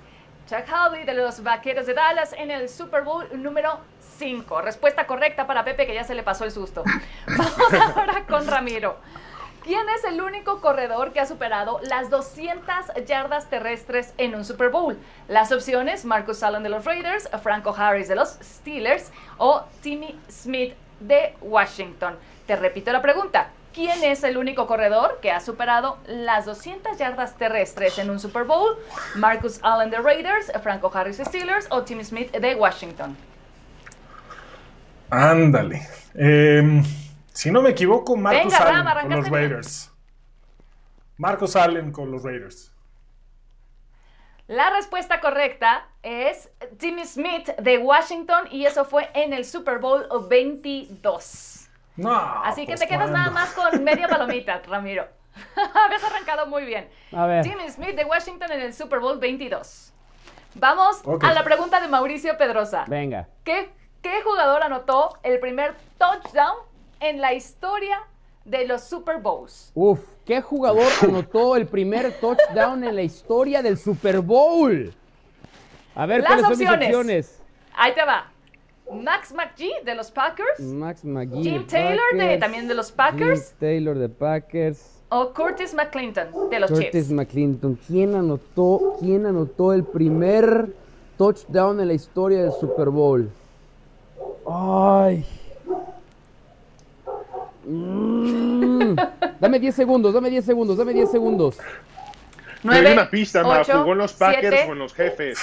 Chuck Howley, de los Vaqueros de Dallas, en el Super Bowl número 5. Respuesta correcta para Pepe, que ya se le pasó el susto. Vamos ahora con Ramiro. ¿Quién es el único corredor que ha superado las 200 yardas terrestres en un Super Bowl? Las opciones, Marcus Allen de los Raiders, Franco Harris de los Steelers o Timmy Smith de Washington. Te repito la pregunta. ¿Quién es el único corredor que ha superado las 200 yardas terrestres en un Super Bowl? Marcus Allen de Raiders, Franco Harris de Steelers o Tim Smith de Washington. Ándale. Eh, si no me equivoco, Marcus Venga, Allen con los bien. Raiders. Marcus Allen con los Raiders. La respuesta correcta es Tim Smith de Washington y eso fue en el Super Bowl 22. No. Así que pues, te quedas ¿cuándo? nada más con media palomita, Ramiro. Habías arrancado muy bien. A ver. Tim Smith de Washington en el Super Bowl 22. Vamos Ok. a la pregunta de Mauricio Pedrosa. Venga. ¿Qué, ¿Qué jugador anotó el primer touchdown en la historia de los Super Bowls? Uf, ¿qué jugador anotó el primer touchdown en la historia del Super Bowl? A ver, Las ¿cuáles son mis opciones. opciones? Ahí te va. Max McGee de los Packers. Max McGee. Jim de Taylor de, Packers, también de los Packers. Jim Taylor de Packers. O Curtis McClinton de los Curtis Chiefs. McClinton. ¿Quién anotó, ¿Quién anotó el primer touchdown en la historia del Super Bowl? Ay. Mm. Dame 10 segundos, dame 10 segundos, dame 10 segundos. Te doy una pista, ma, ocho, jugó en los Packers siete, o en los jefes.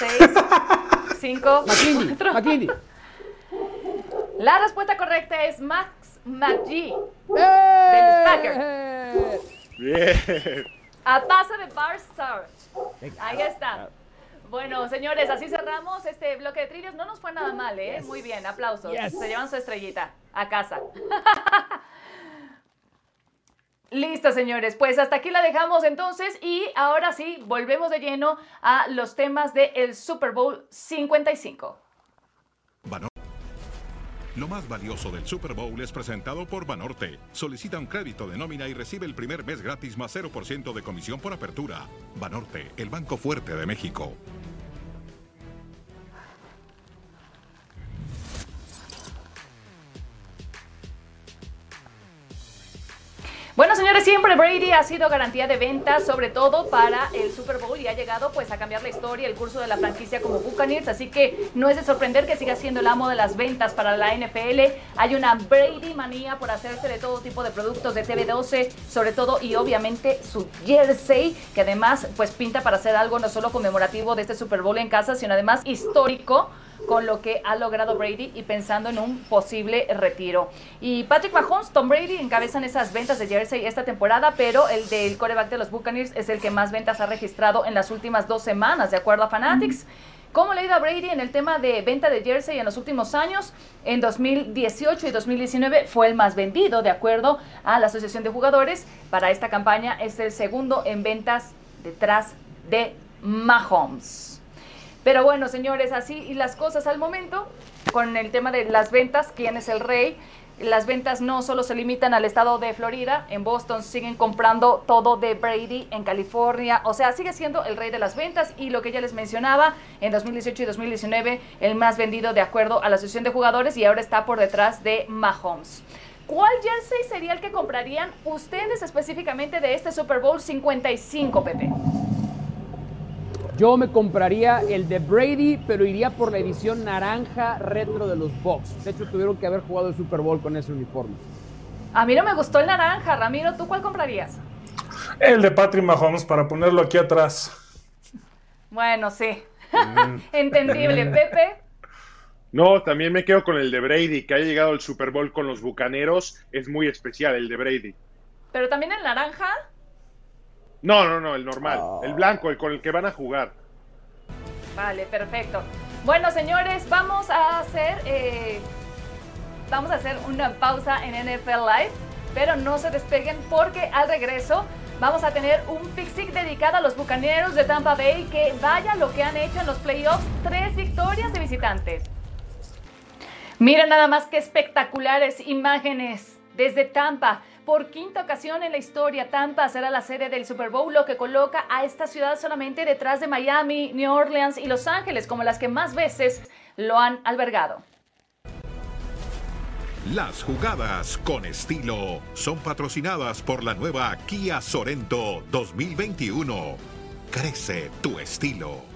5, McClindy, 4. La respuesta correcta es Max McGee ¡Eh! Bien. A pase de Barstar. Ahí está. Bueno, señores, así cerramos este bloque de trillos. No nos fue nada mal, ¿eh? Muy bien, aplausos. Yes. Se llevan su estrellita a casa. Listo, señores. Pues hasta aquí la dejamos entonces y ahora sí, volvemos de lleno a los temas del Super Bowl 55. Lo más valioso del Super Bowl es presentado por Banorte. Solicita un crédito de nómina y recibe el primer mes gratis más 0% de comisión por apertura. Banorte, el banco fuerte de México. Bueno, señores, siempre Brady ha sido garantía de ventas, sobre todo para el Super Bowl y ha llegado pues a cambiar la historia, el curso de la franquicia como Buccaneers, así que no es de sorprender que siga siendo el amo de las ventas para la NFL. Hay una Brady manía por hacerse de todo tipo de productos de TV12, sobre todo y obviamente su jersey, que además pues pinta para hacer algo no solo conmemorativo de este Super Bowl en casa, sino además histórico con lo que ha logrado Brady y pensando en un posible retiro. Y Patrick Mahomes, Tom Brady encabezan esas ventas de jersey esta temporada, pero el del coreback de los Buccaneers es el que más ventas ha registrado en las últimas dos semanas, de acuerdo a Fanatics. ¿Cómo le ha ido a Brady en el tema de venta de jersey en los últimos años? En 2018 y 2019 fue el más vendido, de acuerdo a la Asociación de Jugadores. Para esta campaña es el segundo en ventas detrás de Mahomes. Pero bueno, señores, así y las cosas al momento, con el tema de las ventas, quién es el rey. Las ventas no solo se limitan al estado de Florida, en Boston siguen comprando todo de Brady, en California, o sea, sigue siendo el rey de las ventas y lo que ya les mencionaba, en 2018 y 2019, el más vendido de acuerdo a la Asociación de Jugadores y ahora está por detrás de Mahomes. ¿Cuál jersey sería el que comprarían ustedes específicamente de este Super Bowl 55, Pepe? Yo me compraría el de Brady, pero iría por la edición naranja retro de los Bucks. De hecho, tuvieron que haber jugado el Super Bowl con ese uniforme. A mí no me gustó el naranja, Ramiro, ¿tú cuál comprarías? El de Patrick Mahomes para ponerlo aquí atrás. Bueno, sí. Entendible, Pepe. No, también me quedo con el de Brady, que ha llegado al Super Bowl con los Bucaneros. Es muy especial el de Brady. Pero también el naranja. No, no, no, el normal. El blanco, el con el que van a jugar. Vale, perfecto. Bueno, señores, vamos a hacer eh, vamos a hacer una pausa en NFL Live, pero no se despeguen porque al regreso vamos a tener un Pixic dedicado a los bucaneros de Tampa Bay que vaya lo que han hecho en los playoffs, tres victorias de visitantes. Miren nada más que espectaculares imágenes desde Tampa. Por quinta ocasión en la historia, Tampa será la sede del Super Bowl, lo que coloca a esta ciudad solamente detrás de Miami, New Orleans y Los Ángeles como las que más veces lo han albergado. Las jugadas con estilo son patrocinadas por la nueva Kia Sorento 2021. Crece tu estilo.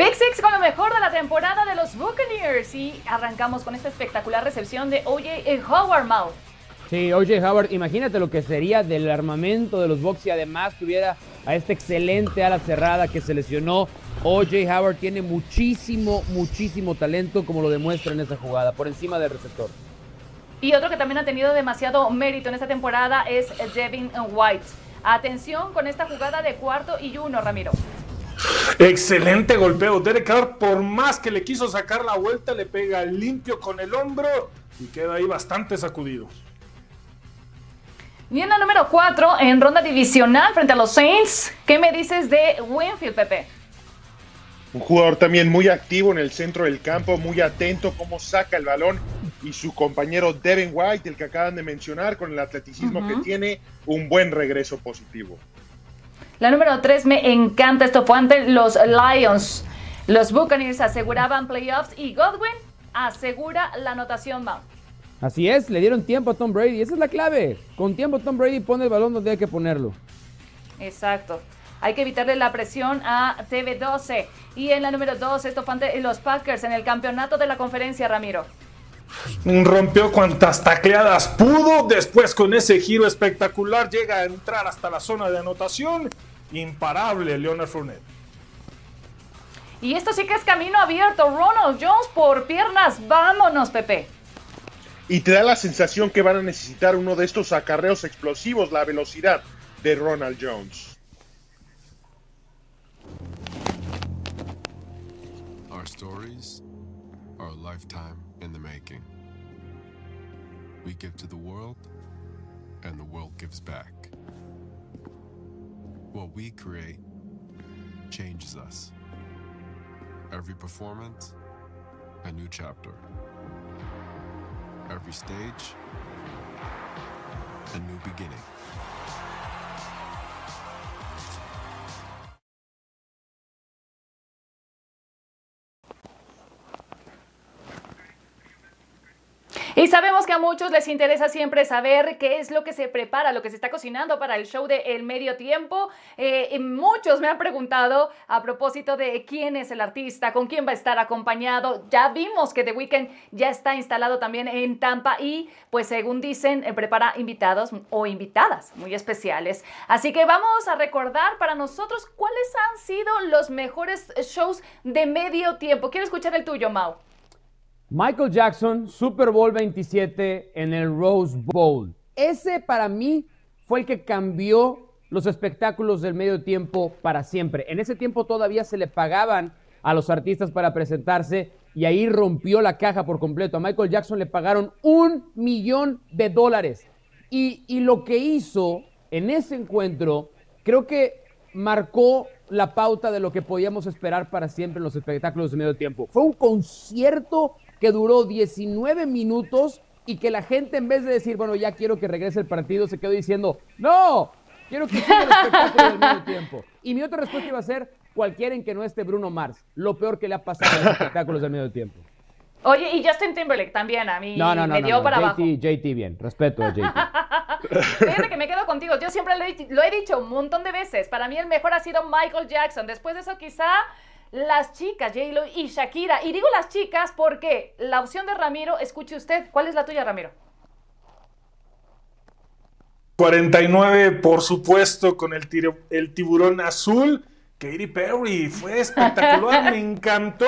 Pick Six con lo mejor de la temporada de los Buccaneers y arrancamos con esta espectacular recepción de OJ Howard Mouth. Sí, OJ Howard, imagínate lo que sería del armamento de los Bucks y además tuviera a este excelente ala cerrada que se lesionó. OJ Howard tiene muchísimo, muchísimo talento como lo demuestra en esa jugada, por encima del receptor. Y otro que también ha tenido demasiado mérito en esta temporada es Devin White. Atención con esta jugada de cuarto y uno, Ramiro. Excelente golpeo. Derek Carr, por más que le quiso sacar la vuelta, le pega limpio con el hombro y queda ahí bastante sacudido. Y en la número 4, en ronda divisional frente a los Saints, ¿qué me dices de Winfield, Pepe? Un jugador también muy activo en el centro del campo, muy atento cómo saca el balón y su compañero Devin White, el que acaban de mencionar, con el atleticismo que tiene, un buen regreso positivo. La número 3 me encanta, esto fue ante los Lions. Los Buccaneers aseguraban playoffs y Godwin asegura la anotación Mount. Así es, le dieron tiempo a Tom Brady, esa es la clave. Con tiempo Tom Brady pone el balón donde hay que ponerlo. Exacto. Hay que evitarle la presión a TV12. Y en la número 2, esto fue ante los Packers en el campeonato de la conferencia, Ramiro. Rompió cuantas tacleadas pudo. Después, con ese giro espectacular, llega a entrar hasta la zona de anotación. Imparable, Leonard Fournette. Y esto sí que es camino abierto. Ronald Jones por piernas. Vámonos, Pepe. Y te da la sensación que van a necesitar uno de estos acarreos explosivos, la velocidad de Ronald Jones. Our stories are a lifetime in the making. We give to the world, and the world gives back. What we create changes us. Every performance, a new chapter. Every stage, a new beginning. Y sabemos que a muchos les interesa siempre saber qué es lo que se prepara, lo que se está cocinando para el show de El Medio Tiempo. Eh, muchos me han preguntado a propósito de quién es el artista, con quién va a estar acompañado. Ya vimos que The Weeknd ya está instalado también en Tampa y, pues según dicen, eh, prepara invitados o invitadas muy especiales. Así que vamos a recordar para nosotros cuáles han sido los mejores shows de medio tiempo. Quiero escuchar el tuyo, Mau. Michael Jackson, Super Bowl 27 en el Rose Bowl. Ese para mí fue el que cambió los espectáculos del medio tiempo para siempre. En ese tiempo todavía se le pagaban a los artistas para presentarse y ahí rompió la caja por completo. A Michael Jackson le pagaron un millón de dólares. Y, y lo que hizo en ese encuentro, creo que marcó la pauta de lo que podíamos esperar para siempre en los espectáculos de medio tiempo. Fue un concierto que duró 19 minutos y que la gente en vez de decir, bueno, ya quiero que regrese el partido, se quedó diciendo, no, quiero que siga el espectáculo del medio tiempo. Y mi otra respuesta iba a ser, cualquiera en que no esté Bruno Mars, lo peor que le ha pasado a los espectáculos del medio tiempo. Oye, y Justin Timberlake también a mí No, no, no, me dio para JT, abajo. JT bien, respeto a JT. Fíjate que me quedo contigo. Yo siempre lo he, lo he dicho un montón de veces. Para mí el mejor ha sido Michael Jackson. Después de eso quizá las chicas, J-Lo y Shakira. Y digo las chicas porque la opción de Ramiro, escuche usted. ¿Cuál es la tuya, Ramiro? 49, por supuesto, con el, tiro- el tiburón azul. Katy Perry fue espectacular, me encantó.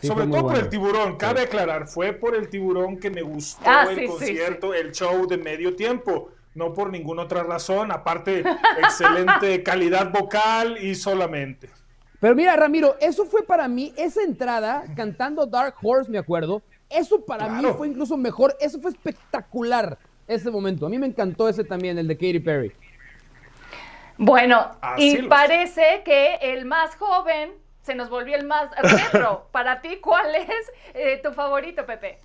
Sí, Sobre todo por el tiburón. Cabe aclarar, fue por el tiburón que me gustó Ah, el sí, sí, concierto, el show de medio tiempo. No por ninguna otra razón. Aparte, excelente calidad vocal y solamente. Pero mira, Ramiro, eso fue para mí, esa entrada cantando Dark Horse, me acuerdo, eso para mí fue incluso mejor, eso fue espectacular ese momento. A mí me encantó ese también, el de Katy Perry. Bueno, Así y es. parece que el más joven se nos volvió el más retro. Para ti, ¿cuál es eh, tu favorito, Pepe?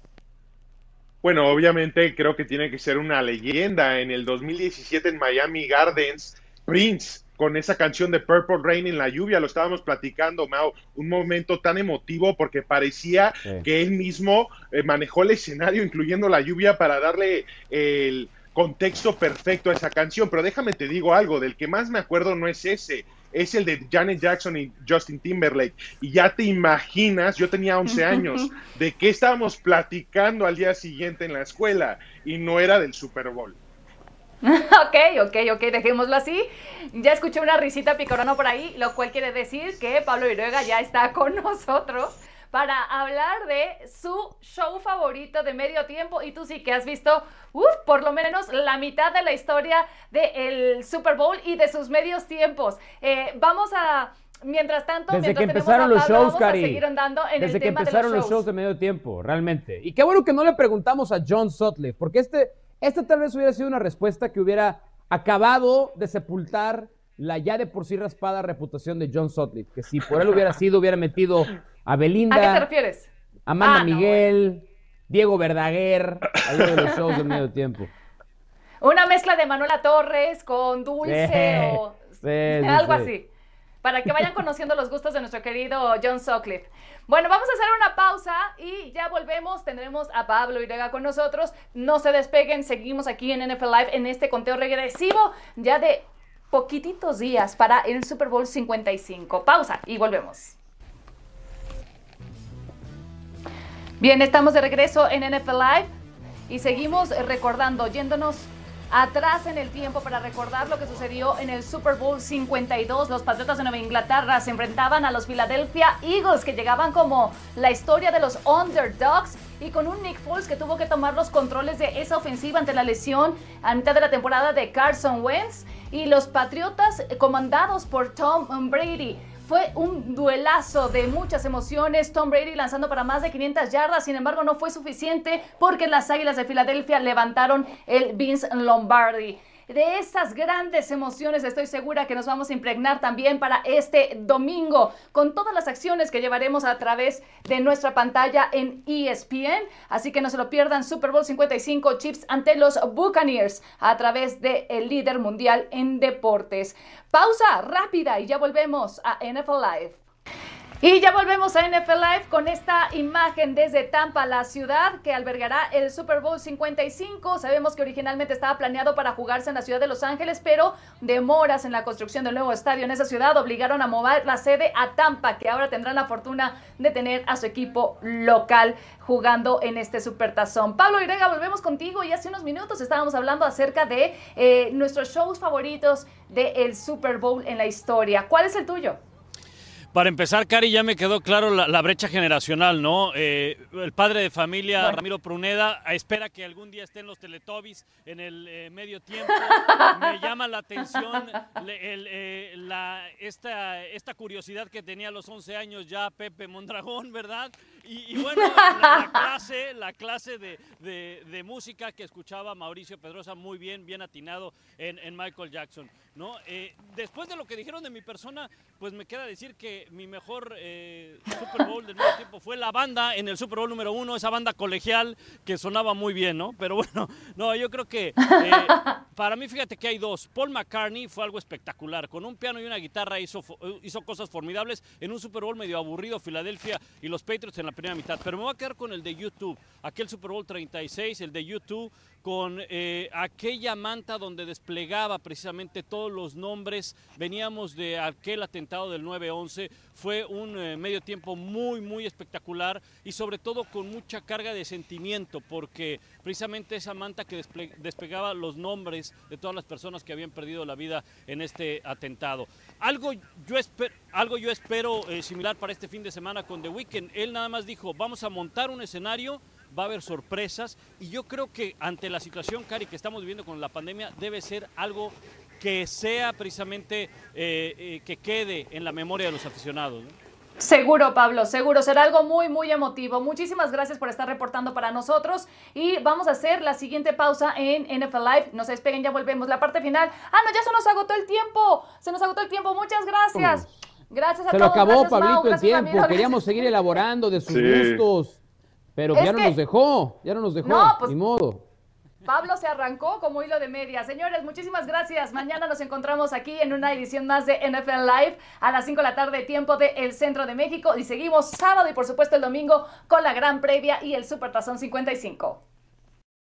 Bueno, obviamente creo que tiene que ser una leyenda. En el 2017 en Miami Gardens, Prince, con esa canción de Purple Rain en la lluvia, lo estábamos platicando, Mao, un momento tan emotivo porque parecía Sí. que él mismo eh, manejó el escenario, incluyendo la lluvia, para darle el contexto perfecto a esa canción, pero déjame te digo algo, del que más me acuerdo no es ese, es el de Janet Jackson y Justin Timberlake. Y ya te imaginas, yo tenía 11 años, de qué estábamos platicando al día siguiente en la escuela y no era del Super Bowl. ok, ok, ok, dejémoslo así. Ya escuché una risita picorona por ahí, lo cual quiere decir que Pablo Iruega ya está con nosotros para hablar de su show favorito de medio tiempo. Y tú sí que has visto, uf, por lo menos la mitad de la historia del Super Bowl y de sus medios tiempos. Eh, vamos a... Mientras tanto, desde mientras que empezaron los shows, Cari, desde el que tema empezaron de los shows de medio tiempo, realmente. Y qué bueno que no le preguntamos a John Sutcliffe, porque este, este tal vez hubiera sido una respuesta que hubiera acabado de sepultar la ya de por sí raspada reputación de John Sutcliffe, que si por él hubiera sido, hubiera metido a Belinda, ¿A qué te refieres? Amanda Ah, no, Miguel, Diego Verdaguer, a uno de los shows de medio tiempo. Una mezcla de Manuela Torres con Dulce Sí, o sí, algo sí. así. Para que vayan conociendo los gustos de nuestro querido John Sutcliffe. Bueno, vamos a hacer una pausa y ya volvemos. Tendremos a Pablo Irega con nosotros. No se despeguen, seguimos aquí en NFL Live en este conteo regresivo ya de poquititos días para el Super Bowl 55. Pausa y volvemos. Bien, estamos de regreso en NFL Live y seguimos recordando, yéndonos atrás en el tiempo para recordar lo que sucedió en el Super Bowl 52. Los Patriotas de Nueva Inglaterra se enfrentaban a los Philadelphia Eagles que llegaban como la historia de los underdogs y con un Nick Foles que tuvo que tomar los controles de esa ofensiva ante la lesión a mitad de la temporada de Carson Wentz y los Patriotas comandados por Tom Brady. Fue un duelazo de muchas emociones. Tom Brady lanzando para más de 500 yardas. Sin embargo, no fue suficiente porque las Águilas de Filadelfia levantaron el Vince Lombardi. De esas grandes emociones estoy segura que nos vamos a impregnar también para este domingo con todas las acciones que llevaremos a través de nuestra pantalla en ESPN. Así que no se lo pierdan Super Bowl 55 Chips ante los Buccaneers a través del líder mundial en deportes. Pausa rápida y ya volvemos a NFL Live. Y ya volvemos a NFL Live con esta imagen desde Tampa, la ciudad que albergará el Super Bowl 55. Sabemos que originalmente estaba planeado para jugarse en la ciudad de Los Ángeles, pero demoras en la construcción del nuevo estadio en esa ciudad obligaron a mover la sede a Tampa, que ahora tendrán la fortuna de tener a su equipo local jugando en este supertazón. Pablo Irega, volvemos contigo y hace unos minutos estábamos hablando acerca de eh, nuestros shows favoritos del Super Bowl en la historia. ¿Cuál es el tuyo? Para empezar, Cari, ya me quedó claro la, la brecha generacional, ¿no? Eh, el padre de familia, Bueno. Ramiro Pruneda, espera que algún día estén los Teletubbies en el eh, medio tiempo. me llama la atención le- el, eh, la- esta, esta curiosidad que tenía a los 11 años ya Pepe Mondragón, ¿verdad? Y, y bueno, la, la clase, la clase de, de- de música que escuchaba Mauricio Pedrosa muy bien, bien atinado en, en Michael Jackson, ¿no? Eh, después de lo que dijeron de mi persona, pues me queda decir que mi mejor eh, Super Bowl del nuevo tiempo fue la banda en el Super Bowl número uno, esa banda colegial que sonaba muy bien, ¿no? Pero bueno, no, yo creo que eh, para mí, fíjate que hay dos. Paul McCartney fue algo espectacular. Con un piano y una guitarra hizo, hizo cosas formidables en un Super Bowl medio aburrido, Filadelfia y los Patriots en la primera mitad. Pero me voy a quedar con el de YouTube, aquel Super Bowl 36, el de YouTube, con eh, aquella manta donde desplegaba precisamente todos los nombres. Veníamos de aquel atentado del 9-11. Fue un eh, medio tiempo muy, muy espectacular y sobre todo con mucha carga de sentimiento, porque precisamente esa manta que desple- despegaba los nombres de todas las personas que habían perdido la vida en este atentado. Algo yo, esper- algo yo espero similar para este fin de semana con The Weeknd. Él nada más dijo, vamos a montar un escenario va a haber sorpresas y yo creo que ante la situación, Cari, que estamos viviendo con la pandemia, debe ser algo que sea precisamente eh, eh, que quede en la memoria de los aficionados. Seguro, Pablo, seguro. Será algo muy, muy emotivo. Muchísimas gracias por estar reportando para nosotros. Y vamos a hacer la siguiente pausa en NFL Live. No se despeguen, ya volvemos. La parte final. Ah, no, ya se nos agotó el tiempo. Se nos agotó el tiempo. Muchas gracias. Gracias a Se lo todos. acabó, Gracias, Mau. Pablito, el tiempo. Queríamos seguir elaborando de sus Sí. gustos. Pero Es ya no que- nos dejó. Ya no nos dejó. No, pues- Ni modo. Pablo se arrancó como hilo de media. Señores, muchísimas gracias. Mañana nos encontramos aquí en una edición más de NFL Live a las 5 de la tarde, tiempo del el Centro de México. Y seguimos sábado y por supuesto el domingo con la gran previa y el Super Tazón 55.